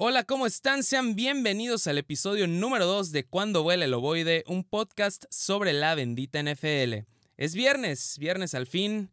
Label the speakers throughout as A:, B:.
A: Hola, ¿cómo están? Sean bienvenidos al episodio número 2 de Cuando vuela el ovoide, un podcast sobre la bendita NFL. Es viernes, viernes al fin,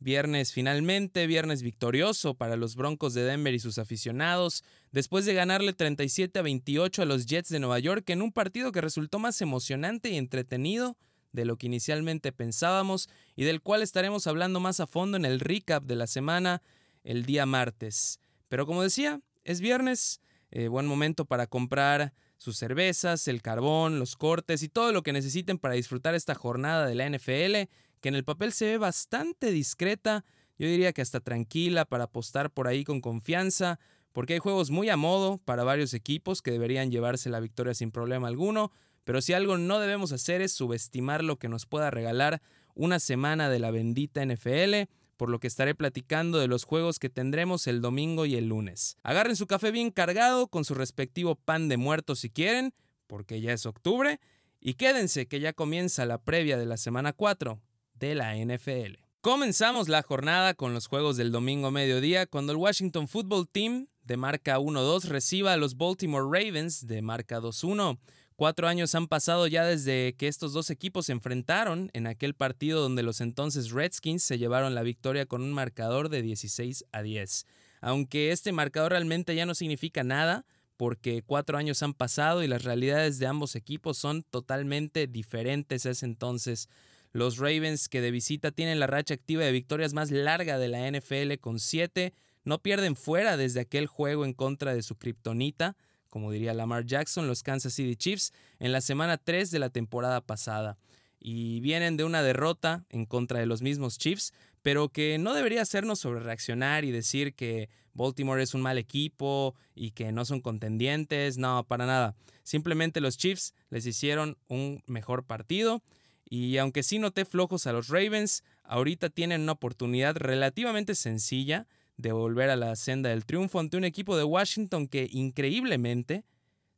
A: viernes finalmente, viernes victorioso para los Broncos de Denver y sus aficionados, después de ganarle 37 a 28 a los Jets de Nueva York en un partido que resultó más emocionante y entretenido de lo que inicialmente pensábamos y del cual estaremos hablando más a fondo en el recap de la semana el día martes. Pero como decía, es viernes, eh, buen momento para comprar sus cervezas, el carbón, los cortes y todo lo que necesiten para disfrutar esta jornada de la NFL, que en el papel se ve bastante discreta, yo diría que hasta tranquila para apostar por ahí con confianza, porque hay juegos muy a modo para varios equipos que deberían llevarse la victoria sin problema alguno, pero si algo no debemos hacer es subestimar lo que nos pueda regalar una semana de la bendita NFL por lo que estaré platicando de los juegos que tendremos el domingo y el lunes. Agarren su café bien cargado con su respectivo pan de muerto si quieren, porque ya es octubre, y quédense que ya comienza la previa de la semana 4 de la NFL. Comenzamos la jornada con los juegos del domingo mediodía cuando el Washington Football Team de marca 1-2 reciba a los Baltimore Ravens de marca 2-1. Cuatro años han pasado ya desde que estos dos equipos se enfrentaron en aquel partido donde los entonces Redskins se llevaron la victoria con un marcador de 16 a 10. Aunque este marcador realmente ya no significa nada, porque cuatro años han pasado y las realidades de ambos equipos son totalmente diferentes ese entonces. Los Ravens que de visita tienen la racha activa de victorias más larga de la NFL con siete, no pierden fuera desde aquel juego en contra de su kriptonita como diría Lamar Jackson, los Kansas City Chiefs en la semana 3 de la temporada pasada. Y vienen de una derrota en contra de los mismos Chiefs, pero que no debería hacernos sobre reaccionar y decir que Baltimore es un mal equipo y que no son contendientes, no, para nada. Simplemente los Chiefs les hicieron un mejor partido y aunque sí noté flojos a los Ravens, ahorita tienen una oportunidad relativamente sencilla de volver a la senda del triunfo ante un equipo de Washington que increíblemente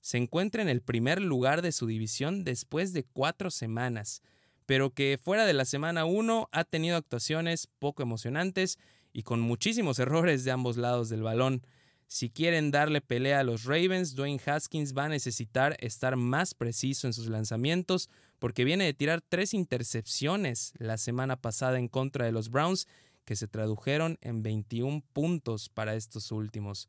A: se encuentra en el primer lugar de su división después de cuatro semanas, pero que fuera de la semana 1 ha tenido actuaciones poco emocionantes y con muchísimos errores de ambos lados del balón. Si quieren darle pelea a los Ravens, Dwayne Haskins va a necesitar estar más preciso en sus lanzamientos porque viene de tirar tres intercepciones la semana pasada en contra de los Browns que se tradujeron en 21 puntos para estos últimos.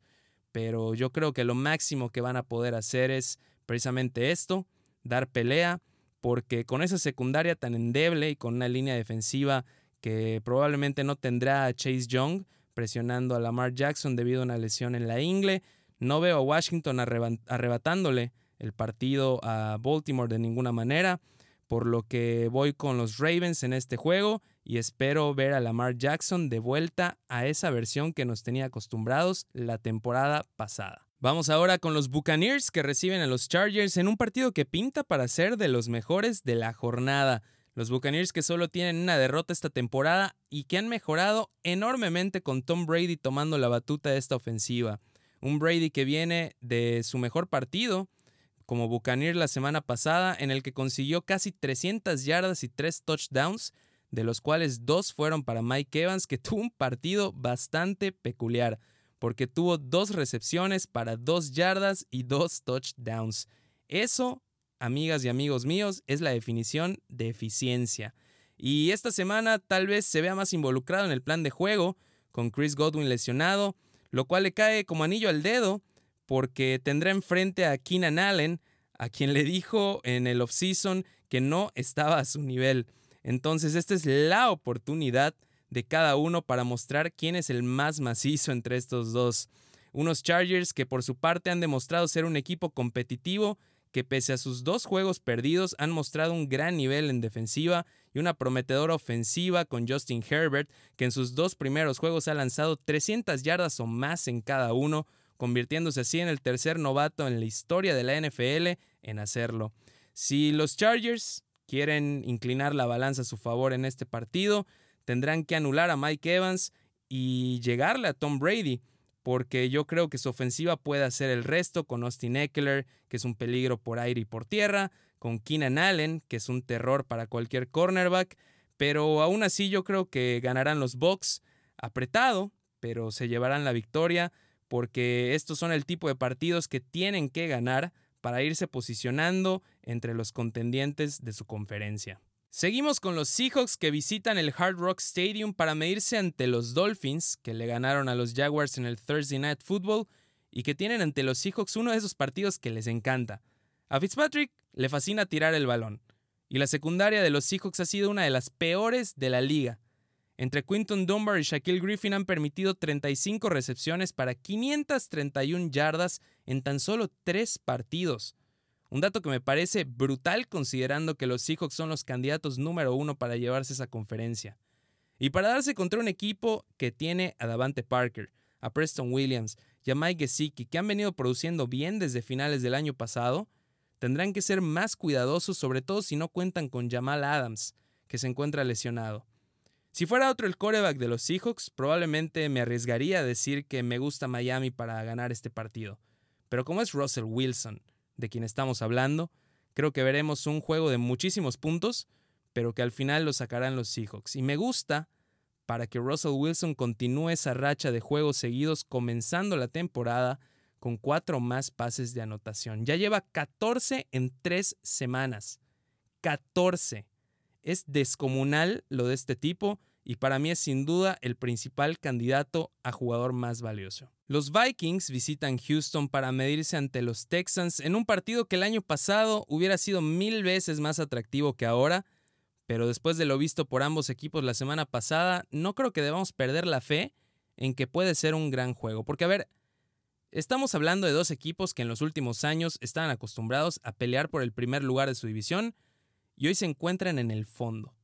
A: Pero yo creo que lo máximo que van a poder hacer es precisamente esto, dar pelea, porque con esa secundaria tan endeble y con una línea defensiva que probablemente no tendrá a Chase Young presionando a Lamar Jackson debido a una lesión en la ingle, no veo a Washington arrebatándole el partido a Baltimore de ninguna manera por lo que voy con los Ravens en este juego y espero ver a Lamar Jackson de vuelta a esa versión que nos tenía acostumbrados la temporada pasada. Vamos ahora con los Buccaneers que reciben a los Chargers en un partido que pinta para ser de los mejores de la jornada. Los Buccaneers que solo tienen una derrota esta temporada y que han mejorado enormemente con Tom Brady tomando la batuta de esta ofensiva. Un Brady que viene de su mejor partido como Buccaneer la semana pasada, en el que consiguió casi 300 yardas y 3 touchdowns, de los cuales dos fueron para Mike Evans, que tuvo un partido bastante peculiar, porque tuvo dos recepciones para 2 yardas y 2 touchdowns. Eso, amigas y amigos míos, es la definición de eficiencia. Y esta semana tal vez se vea más involucrado en el plan de juego, con Chris Godwin lesionado, lo cual le cae como anillo al dedo, porque tendrá enfrente a Keenan Allen, a quien le dijo en el offseason que no estaba a su nivel. Entonces, esta es la oportunidad de cada uno para mostrar quién es el más macizo entre estos dos. Unos Chargers que por su parte han demostrado ser un equipo competitivo que pese a sus dos juegos perdidos han mostrado un gran nivel en defensiva y una prometedora ofensiva con Justin Herbert, que en sus dos primeros juegos ha lanzado 300 yardas o más en cada uno, convirtiéndose así en el tercer novato en la historia de la NFL en hacerlo. Si los Chargers quieren inclinar la balanza a su favor en este partido, tendrán que anular a Mike Evans y llegarle a Tom Brady, porque yo creo que su ofensiva puede hacer el resto con Austin Eckler, que es un peligro por aire y por tierra, con Keenan Allen, que es un terror para cualquier cornerback, pero aún así yo creo que ganarán los Bucks apretado, pero se llevarán la victoria porque estos son el tipo de partidos que tienen que ganar para irse posicionando entre los contendientes de su conferencia. Seguimos con los Seahawks que visitan el Hard Rock Stadium para medirse ante los Dolphins, que le ganaron a los Jaguars en el Thursday Night Football y que tienen ante los Seahawks uno de esos partidos que les encanta. A Fitzpatrick le fascina tirar el balón, y la secundaria de los Seahawks ha sido una de las peores de la liga. Entre Quinton Dunbar y Shaquille Griffin han permitido 35 recepciones para 531 yardas en tan solo tres partidos. Un dato que me parece brutal considerando que los Seahawks son los candidatos número uno para llevarse esa conferencia. Y para darse contra un equipo que tiene a Davante Parker, a Preston Williams y a Mike Gesicki, que han venido produciendo bien desde finales del año pasado, tendrán que ser más cuidadosos, sobre todo si no cuentan con Jamal Adams, que se encuentra lesionado. Si fuera otro el coreback de los Seahawks, probablemente me arriesgaría a decir que me gusta Miami para ganar este partido. Pero como es Russell Wilson, de quien estamos hablando, creo que veremos un juego de muchísimos puntos, pero que al final lo sacarán los Seahawks. Y me gusta para que Russell Wilson continúe esa racha de juegos seguidos comenzando la temporada con cuatro más pases de anotación. Ya lleva 14 en tres semanas. 14. Es descomunal lo de este tipo y para mí es sin duda el principal candidato a jugador más valioso. Los Vikings visitan Houston para medirse ante los Texans en un partido que el año pasado hubiera sido mil veces más atractivo que ahora, pero después de lo visto por ambos equipos la semana pasada, no creo que debamos perder la fe en que puede ser un gran juego, porque a ver, estamos hablando de dos equipos que en los últimos años estaban acostumbrados a pelear por el primer lugar de su división y hoy se encuentran en el fondo.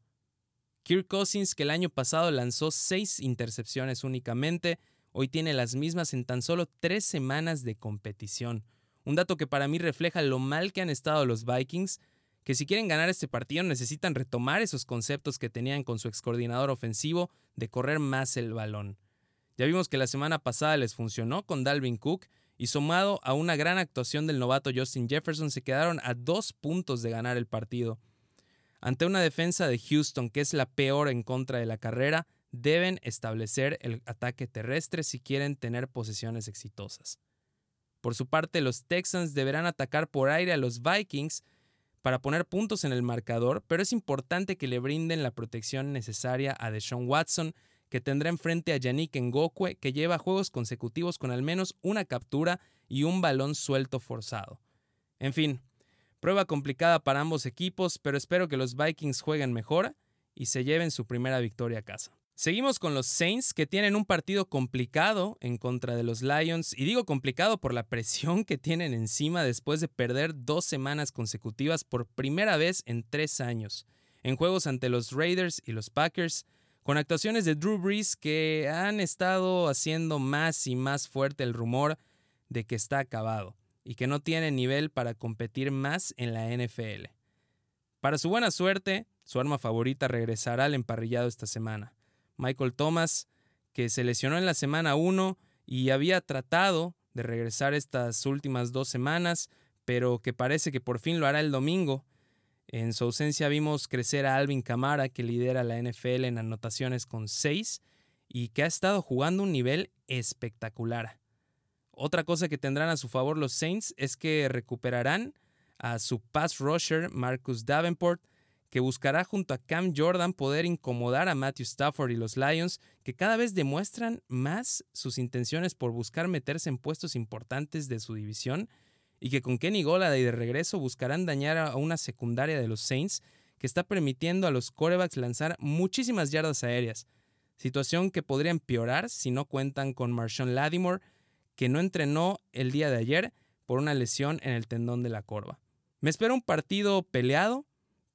A: Kirk Cousins, que el año pasado lanzó seis intercepciones únicamente, hoy tiene las mismas en tan solo tres semanas de competición. Un dato que para mí refleja lo mal que han estado los Vikings, que si quieren ganar este partido necesitan retomar esos conceptos que tenían con su excoordinador ofensivo de correr más el balón. Ya vimos que la semana pasada les funcionó con Dalvin Cook y sumado a una gran actuación del novato Justin Jefferson se quedaron a dos puntos de ganar el partido. Ante una defensa de Houston que es la peor en contra de la carrera, deben establecer el ataque terrestre si quieren tener posesiones exitosas. Por su parte, los Texans deberán atacar por aire a los Vikings para poner puntos en el marcador, pero es importante que le brinden la protección necesaria a Deshaun Watson, que tendrá enfrente a Yannick Ngokwe, que lleva juegos consecutivos con al menos una captura y un balón suelto forzado. En fin, Prueba complicada para ambos equipos, pero espero que los Vikings jueguen mejor y se lleven su primera victoria a casa. Seguimos con los Saints que tienen un partido complicado en contra de los Lions y digo complicado por la presión que tienen encima después de perder dos semanas consecutivas por primera vez en tres años en juegos ante los Raiders y los Packers con actuaciones de Drew Brees que han estado haciendo más y más fuerte el rumor de que está acabado y que no tiene nivel para competir más en la NFL. Para su buena suerte, su arma favorita regresará al emparrillado esta semana. Michael Thomas, que se lesionó en la semana 1 y había tratado de regresar estas últimas dos semanas, pero que parece que por fin lo hará el domingo. En su ausencia vimos crecer a Alvin Kamara, que lidera la NFL en anotaciones con 6 y que ha estado jugando un nivel espectacular. Otra cosa que tendrán a su favor los Saints es que recuperarán a su pass rusher Marcus Davenport, que buscará junto a Cam Jordan poder incomodar a Matthew Stafford y los Lions, que cada vez demuestran más sus intenciones por buscar meterse en puestos importantes de su división, y que con Kenny Golladay de regreso buscarán dañar a una secundaria de los Saints que está permitiendo a los corebacks lanzar muchísimas yardas aéreas, situación que podría empeorar si no cuentan con Marshawn Lattimore, que no entrenó el día de ayer por una lesión en el tendón de la corva. Me espera un partido peleado,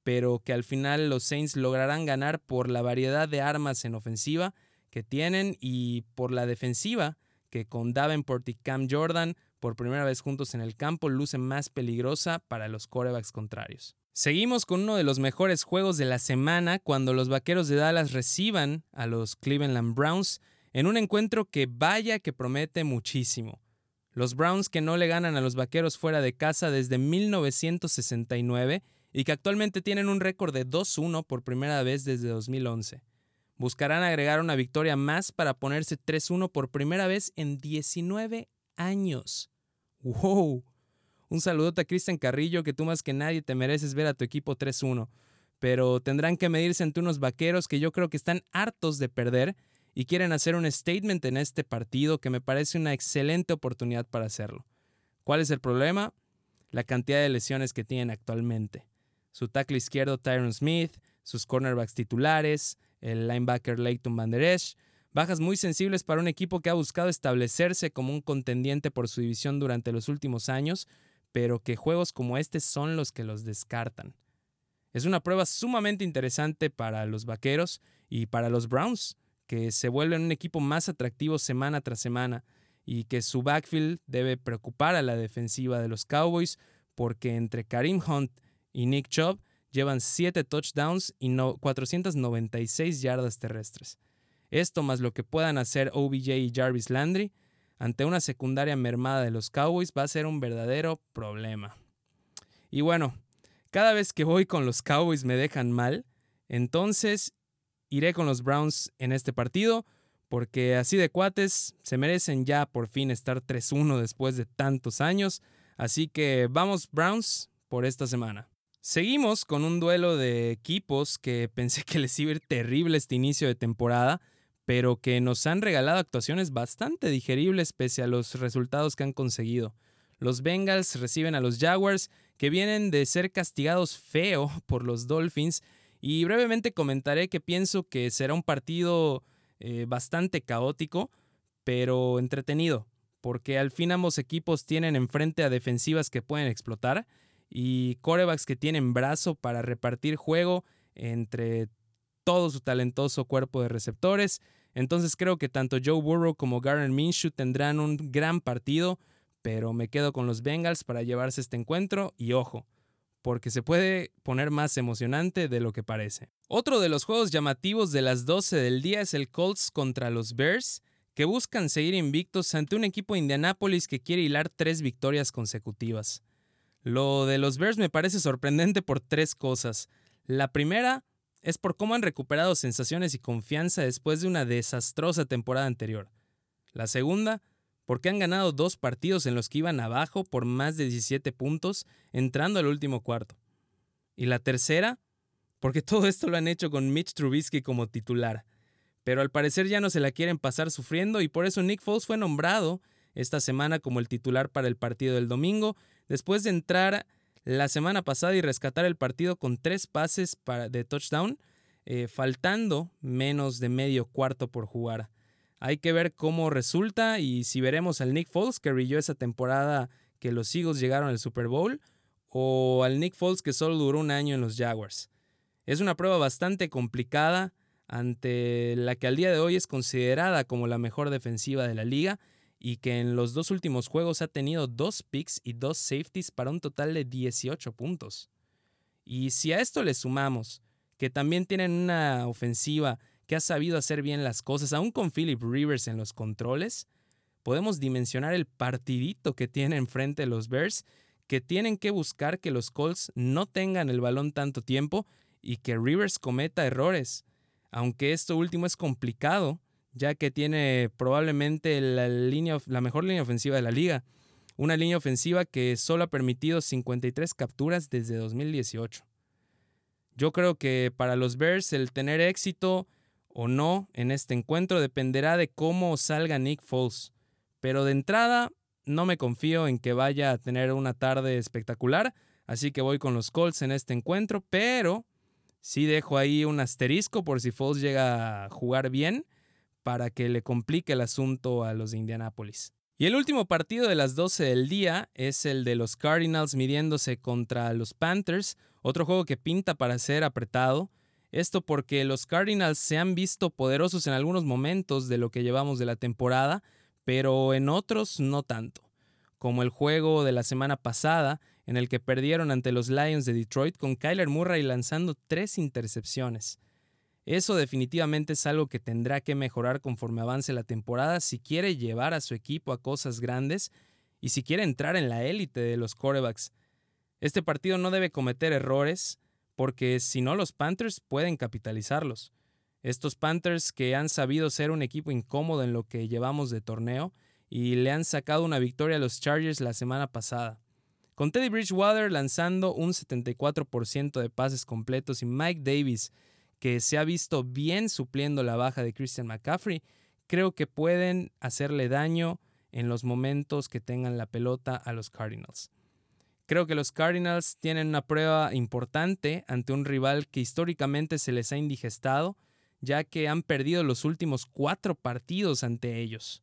A: pero que al final los Saints lograrán ganar por la variedad de armas en ofensiva que tienen y por la defensiva que con Davenport y Cam Jordan por primera vez juntos en el campo luce más peligrosa para los corebacks contrarios. Seguimos con uno de los mejores juegos de la semana cuando los Vaqueros de Dallas reciban a los Cleveland Browns en un encuentro que vaya que promete muchísimo. Los Browns que no le ganan a los Vaqueros fuera de casa desde 1969 y que actualmente tienen un récord de 2-1 por primera vez desde 2011. buscarán agregar una victoria más para ponerse 3-1 por primera vez en 19 años. ¡Wow! Un saludote a Cristian Carrillo, que tú más que nadie te mereces ver a tu equipo 3-1. Pero tendrán que medirse ante unos vaqueros que yo creo que están hartos de perder y quieren hacer un statement en este partido que me parece una excelente oportunidad para hacerlo. ¿Cuál es el problema? La cantidad de lesiones que tienen actualmente. Su tackle izquierdo Tyron Smith, sus cornerbacks titulares, el linebacker Leighton Van Der Esch, bajas muy sensibles para un equipo que ha buscado establecerse como un contendiente por su división durante los últimos años, pero que juegos como este son los que los descartan. Es una prueba sumamente interesante para los Vaqueros y para los Browns, que se vuelven un equipo más atractivo semana tras semana y que su backfield debe preocupar a la defensiva de los Cowboys porque entre Karim Hunt y Nick Chubb llevan 7 touchdowns y 496 yardas terrestres. Esto más lo que puedan hacer OBJ y Jarvis Landry ante una secundaria mermada de los Cowboys va a ser un verdadero problema. Y bueno, cada vez que voy con los Cowboys me dejan mal, entonces iré con los Browns en este partido porque así de cuates se merecen ya por fin estar 3-1 después de tantos años. Así que vamos Browns por esta semana. Seguimos con un duelo de equipos que pensé que les iba a ir terrible este inicio de temporada, pero que nos han regalado actuaciones bastante digeribles pese a los resultados que han conseguido. Los Bengals reciben a los Jaguars, que vienen de ser castigados feo por los Dolphins, y brevemente comentaré que pienso que será un partido eh, bastante caótico, pero entretenido, porque al fin ambos equipos tienen enfrente a defensivas que pueden explotar y corebacks que tienen brazo para repartir juego entre todo su talentoso cuerpo de receptores. Entonces creo que tanto Joe Burrow como Garner Minshew tendrán un gran partido, pero me quedo con los Bengals para llevarse este encuentro y ojo, porque se puede poner más emocionante de lo que parece. Otro de los juegos llamativos de las 12 del día es el Colts contra los Bears, que buscan seguir invictos ante un equipo de Indianapolis que quiere hilar tres victorias consecutivas. Lo de los Bears me parece sorprendente por tres cosas. La primera es por cómo han recuperado sensaciones y confianza después de una desastrosa temporada anterior. La segunda, porque han ganado dos partidos en los que iban abajo por más de 17 puntos entrando al último cuarto. Y la tercera, porque todo esto lo han hecho con Mitch Trubisky como titular. Pero al parecer ya no se la quieren pasar sufriendo y por eso Nick Foles fue nombrado esta semana como el titular para el partido del domingo, después de entrar la semana pasada y rescatar el partido con tres pases de touchdown, eh, faltando menos de medio cuarto por jugar. Hay que ver cómo resulta y si veremos al Nick Foles que brilló esa temporada que los Eagles llegaron al Super Bowl o al Nick Foles que solo duró un año en los Jaguars. Es una prueba bastante complicada ante la que al día de hoy es considerada como la mejor defensiva de la liga y que en los dos últimos juegos ha tenido dos picks y dos safeties para un total de 18 puntos. Y si a esto le sumamos que también tienen una ofensiva que ha sabido hacer bien las cosas, aún con Philip Rivers en los controles, podemos dimensionar el partidito que tienen enfrente los Bears, que tienen que buscar que los Colts no tengan el balón tanto tiempo y que Rivers cometa errores. Aunque esto último es complicado, ya que tiene probablemente la, línea, la mejor línea ofensiva de la liga. Una línea ofensiva que solo ha permitido 53 capturas desde 2018. Yo creo que para los Bears el tener éxito o no en este encuentro dependerá de cómo salga Nick Foles. Pero de entrada, no me confío en que vaya a tener una tarde espectacular, así que voy con los Colts en este encuentro, pero sí dejo ahí un asterisco por si Foles llega a jugar bien para que le complique el asunto a los de Indianápolis. Y el último partido de las 12 del día es el de los Cardinals midiéndose contra los Panthers, otro juego que pinta para ser apretado. Esto porque los Cardinals se han visto poderosos en algunos momentos de lo que llevamos de la temporada, pero en otros no tanto, como el juego de la semana pasada en el que perdieron ante los Lions de Detroit con Kyler Murray lanzando tres intercepciones. Eso definitivamente es algo que tendrá que mejorar conforme avance la temporada si quiere llevar a su equipo a cosas grandes y si quiere entrar en la élite de los quarterbacks. Este partido no debe cometer errores, porque si no los Panthers pueden capitalizarlos. Estos Panthers que han sabido ser un equipo incómodo en lo que llevamos de torneo y le han sacado una victoria a los Chargers la semana pasada. Con Teddy Bridgewater lanzando un 74% de pases completos y Mike Davis, que se ha visto bien supliendo la baja de Christian McCaffrey, creo que pueden hacerle daño en los momentos que tengan la pelota a los Cardinals. Creo que los Cardinals tienen una prueba importante ante un rival que históricamente se les ha indigestado, ya que han perdido los últimos cuatro partidos ante ellos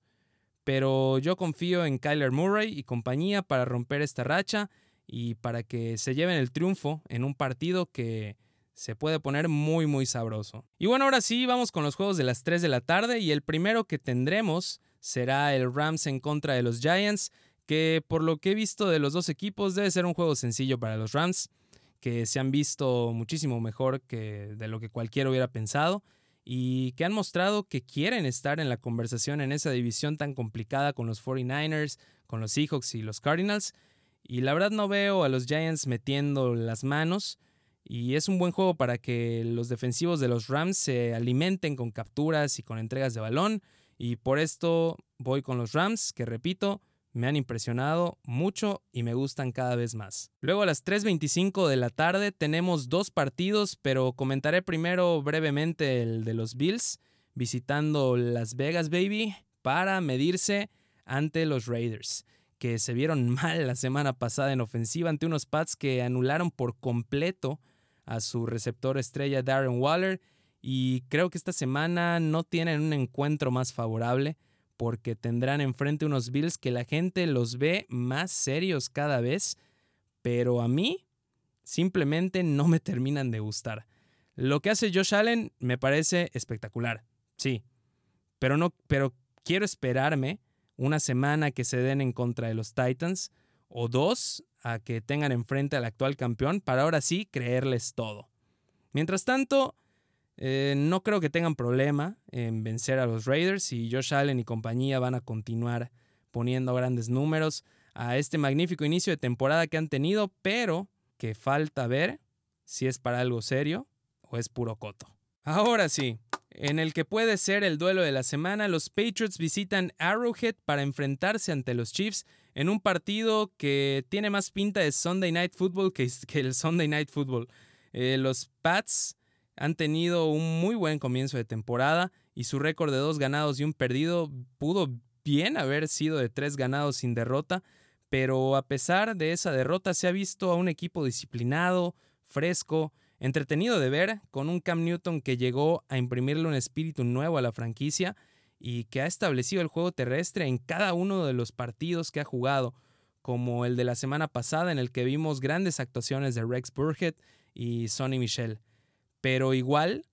A: pero yo confío en Kyler Murray y compañía para romper esta racha y para que se lleven el triunfo en un partido que se puede poner muy muy sabroso. Y bueno, ahora sí, vamos con los juegos de las 3 de la tarde y el primero que tendremos será el Rams en contra de los Giants, que por lo que he visto de los dos equipos debe ser un juego sencillo para los Rams, que se han visto muchísimo mejor que de lo que cualquiera hubiera pensado y que han mostrado que quieren estar en la conversación en esa división tan complicada con los 49ers, con los Seahawks y los Cardinals. Y la verdad no veo a los Giants metiendo las manos. Y es un buen juego para que los defensivos de los Rams se alimenten con capturas y con entregas de balón. Y por esto voy con los Rams, que repito, me han impresionado mucho y me gustan cada vez más. Luego a las 3.25 de la tarde tenemos dos partidos, pero comentaré primero brevemente el de los Bills, visitando Las Vegas, baby, para medirse ante los Raiders, que se vieron mal la semana pasada en ofensiva ante unos Pats que anularon por completo a su receptor estrella Darren Waller y creo que esta semana no tienen un encuentro más favorable porque tendrán enfrente unos Bills que la gente los ve más serios cada vez, pero a mí simplemente no me terminan de gustar. Lo que hace Josh Allen me parece espectacular, sí, pero no, pero quiero esperarme una semana que se den en contra de los Titans o dos a que tengan enfrente al actual campeón para ahora sí creerles todo. Mientras tanto, eh, no creo que tengan problema en vencer a los Raiders y Josh Allen y compañía van a continuar poniendo grandes números a este magnífico inicio de temporada que han tenido, pero que falta ver si es para algo serio o es puro coto. Ahora sí, en el que puede ser el duelo de la semana, los Patriots visitan Arrowhead para enfrentarse ante los Chiefs en un partido que tiene más pinta de Sunday Night Football que, el Sunday Night Football. Eh, los Pats han tenido un muy buen comienzo de temporada y su récord de dos ganados y un perdido pudo bien haber sido de tres ganados sin derrota, pero a pesar de esa derrota se ha visto a un equipo disciplinado, fresco, entretenido de ver, con un Cam Newton que llegó a imprimirle un espíritu nuevo a la franquicia y que ha establecido el juego terrestre en cada uno de los partidos que ha jugado, como el de la semana pasada en el que vimos grandes actuaciones de Rex Burhead y Sonny Michel pero igual,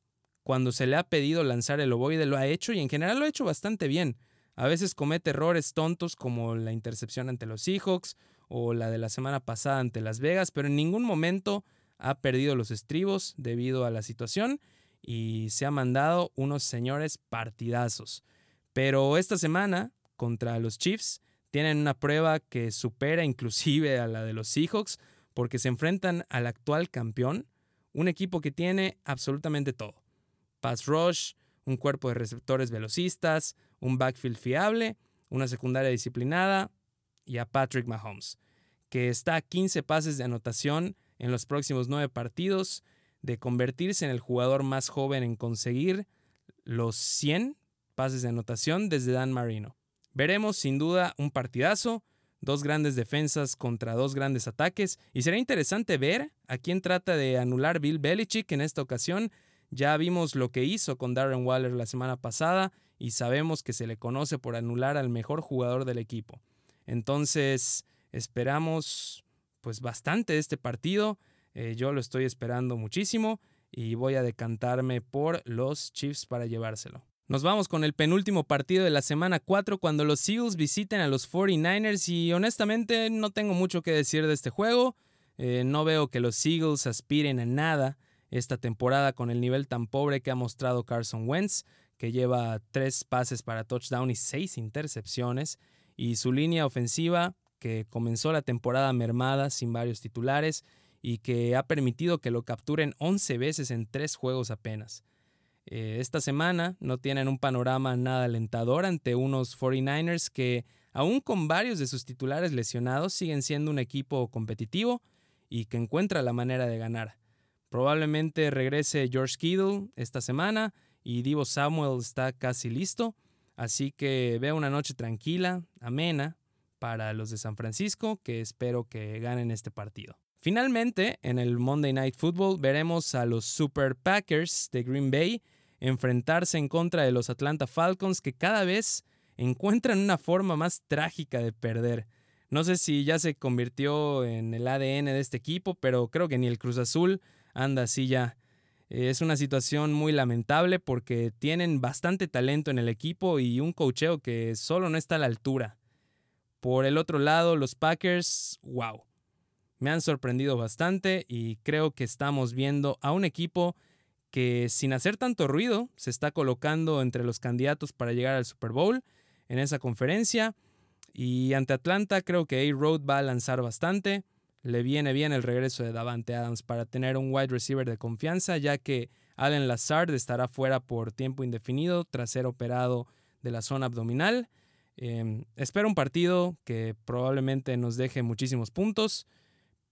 A: cuando se le ha pedido lanzar el ovoide, lo ha hecho y en general lo ha hecho bastante bien. A veces comete errores tontos como la intercepción ante los Seahawks o la de la semana pasada ante Las Vegas, pero en ningún momento ha perdido los estribos debido a la situación y se ha mandado unos señores partidazos. Pero esta semana, contra los Chiefs, tienen una prueba que supera inclusive a la de los Seahawks porque se enfrentan al actual campeón un equipo que tiene absolutamente todo. Pass rush, un cuerpo de receptores velocistas, un backfield fiable, una secundaria disciplinada y a Patrick Mahomes, que está a 15 pases de anotación en los próximos 9 partidos, de convertirse en el jugador más joven en conseguir los 100 pases de anotación desde Dan Marino. Veremos sin duda un partidazo, dos grandes defensas contra dos grandes ataques y será interesante ver a quién trata de anular Bill Belichick en esta ocasión. Ya vimos lo que hizo con Darren Waller la semana pasada y sabemos que se le conoce por anular al mejor jugador del equipo. Entonces, esperamos pues bastante este partido. Eh, yo lo estoy esperando muchísimo y voy a decantarme por los Chiefs para llevárselo. Nos vamos con el penúltimo partido de la semana 4 cuando los Eagles visiten a los 49ers y honestamente no tengo mucho que decir de este juego. Eh, no veo que los Eagles aspiren a nada esta temporada con el nivel tan pobre que ha mostrado Carson Wentz, que lleva tres pases para touchdown y seis intercepciones, y su línea ofensiva, que comenzó la temporada mermada sin varios titulares y que ha permitido que lo capturen 11 veces en tres juegos apenas. Eh, esta semana no tienen un panorama nada alentador ante unos 49ers que, aún con varios de sus titulares lesionados, siguen siendo un equipo competitivo y que encuentra la manera de ganar. Probablemente regrese George Kittle esta semana y Divo Samuel está casi listo, así que veo una noche tranquila, amena, para los de San Francisco, que espero que ganen este partido. Finalmente, en el Monday Night Football veremos a los Super Packers de Green Bay enfrentarse en contra de los Atlanta Falcons que cada vez encuentran una forma más trágica de perder. No sé si ya se convirtió en el ADN de este equipo, pero creo que ni el Cruz Azul anda así ya. Es una situación muy lamentable porque tienen bastante talento en el equipo y un cocheo que solo no está a la altura. Por el otro lado, los Packers, wow. Me han sorprendido bastante y creo que estamos viendo a un equipo que sin hacer tanto ruido se está colocando entre los candidatos para llegar al Super Bowl en esa conferencia. Y ante Atlanta creo que A-Road va a lanzar bastante. Le viene bien el regreso de Davante Adams para tener un wide receiver de confianza, ya que Allen Lazard estará fuera por tiempo indefinido tras ser operado de la zona abdominal. Em, espero un partido que probablemente nos deje muchísimos puntos,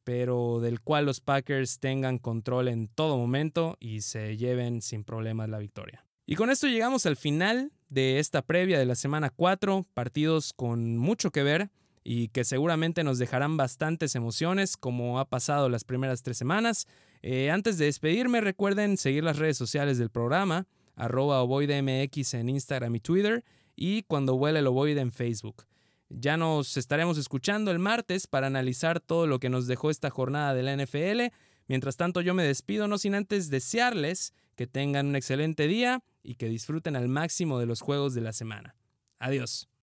A: pero del cual los Packers tengan control en todo momento y se lleven sin problemas la victoria. Y con esto llegamos al final de esta previa de la semana 4, partidos con mucho que ver y que seguramente nos dejarán bastantes emociones como ha pasado las primeras tres semanas. Eh, antes de despedirme, recuerden seguir las redes sociales del programa, arroba ovoidemx en Instagram y Twitter y cuando huele el ovoide en Facebook. Ya nos estaremos escuchando el martes para analizar todo lo que nos dejó esta jornada de la NFL. Mientras tanto yo me despido no sin antes desearles que tengan un excelente día y que disfruten al máximo de los juegos de la semana. Adiós.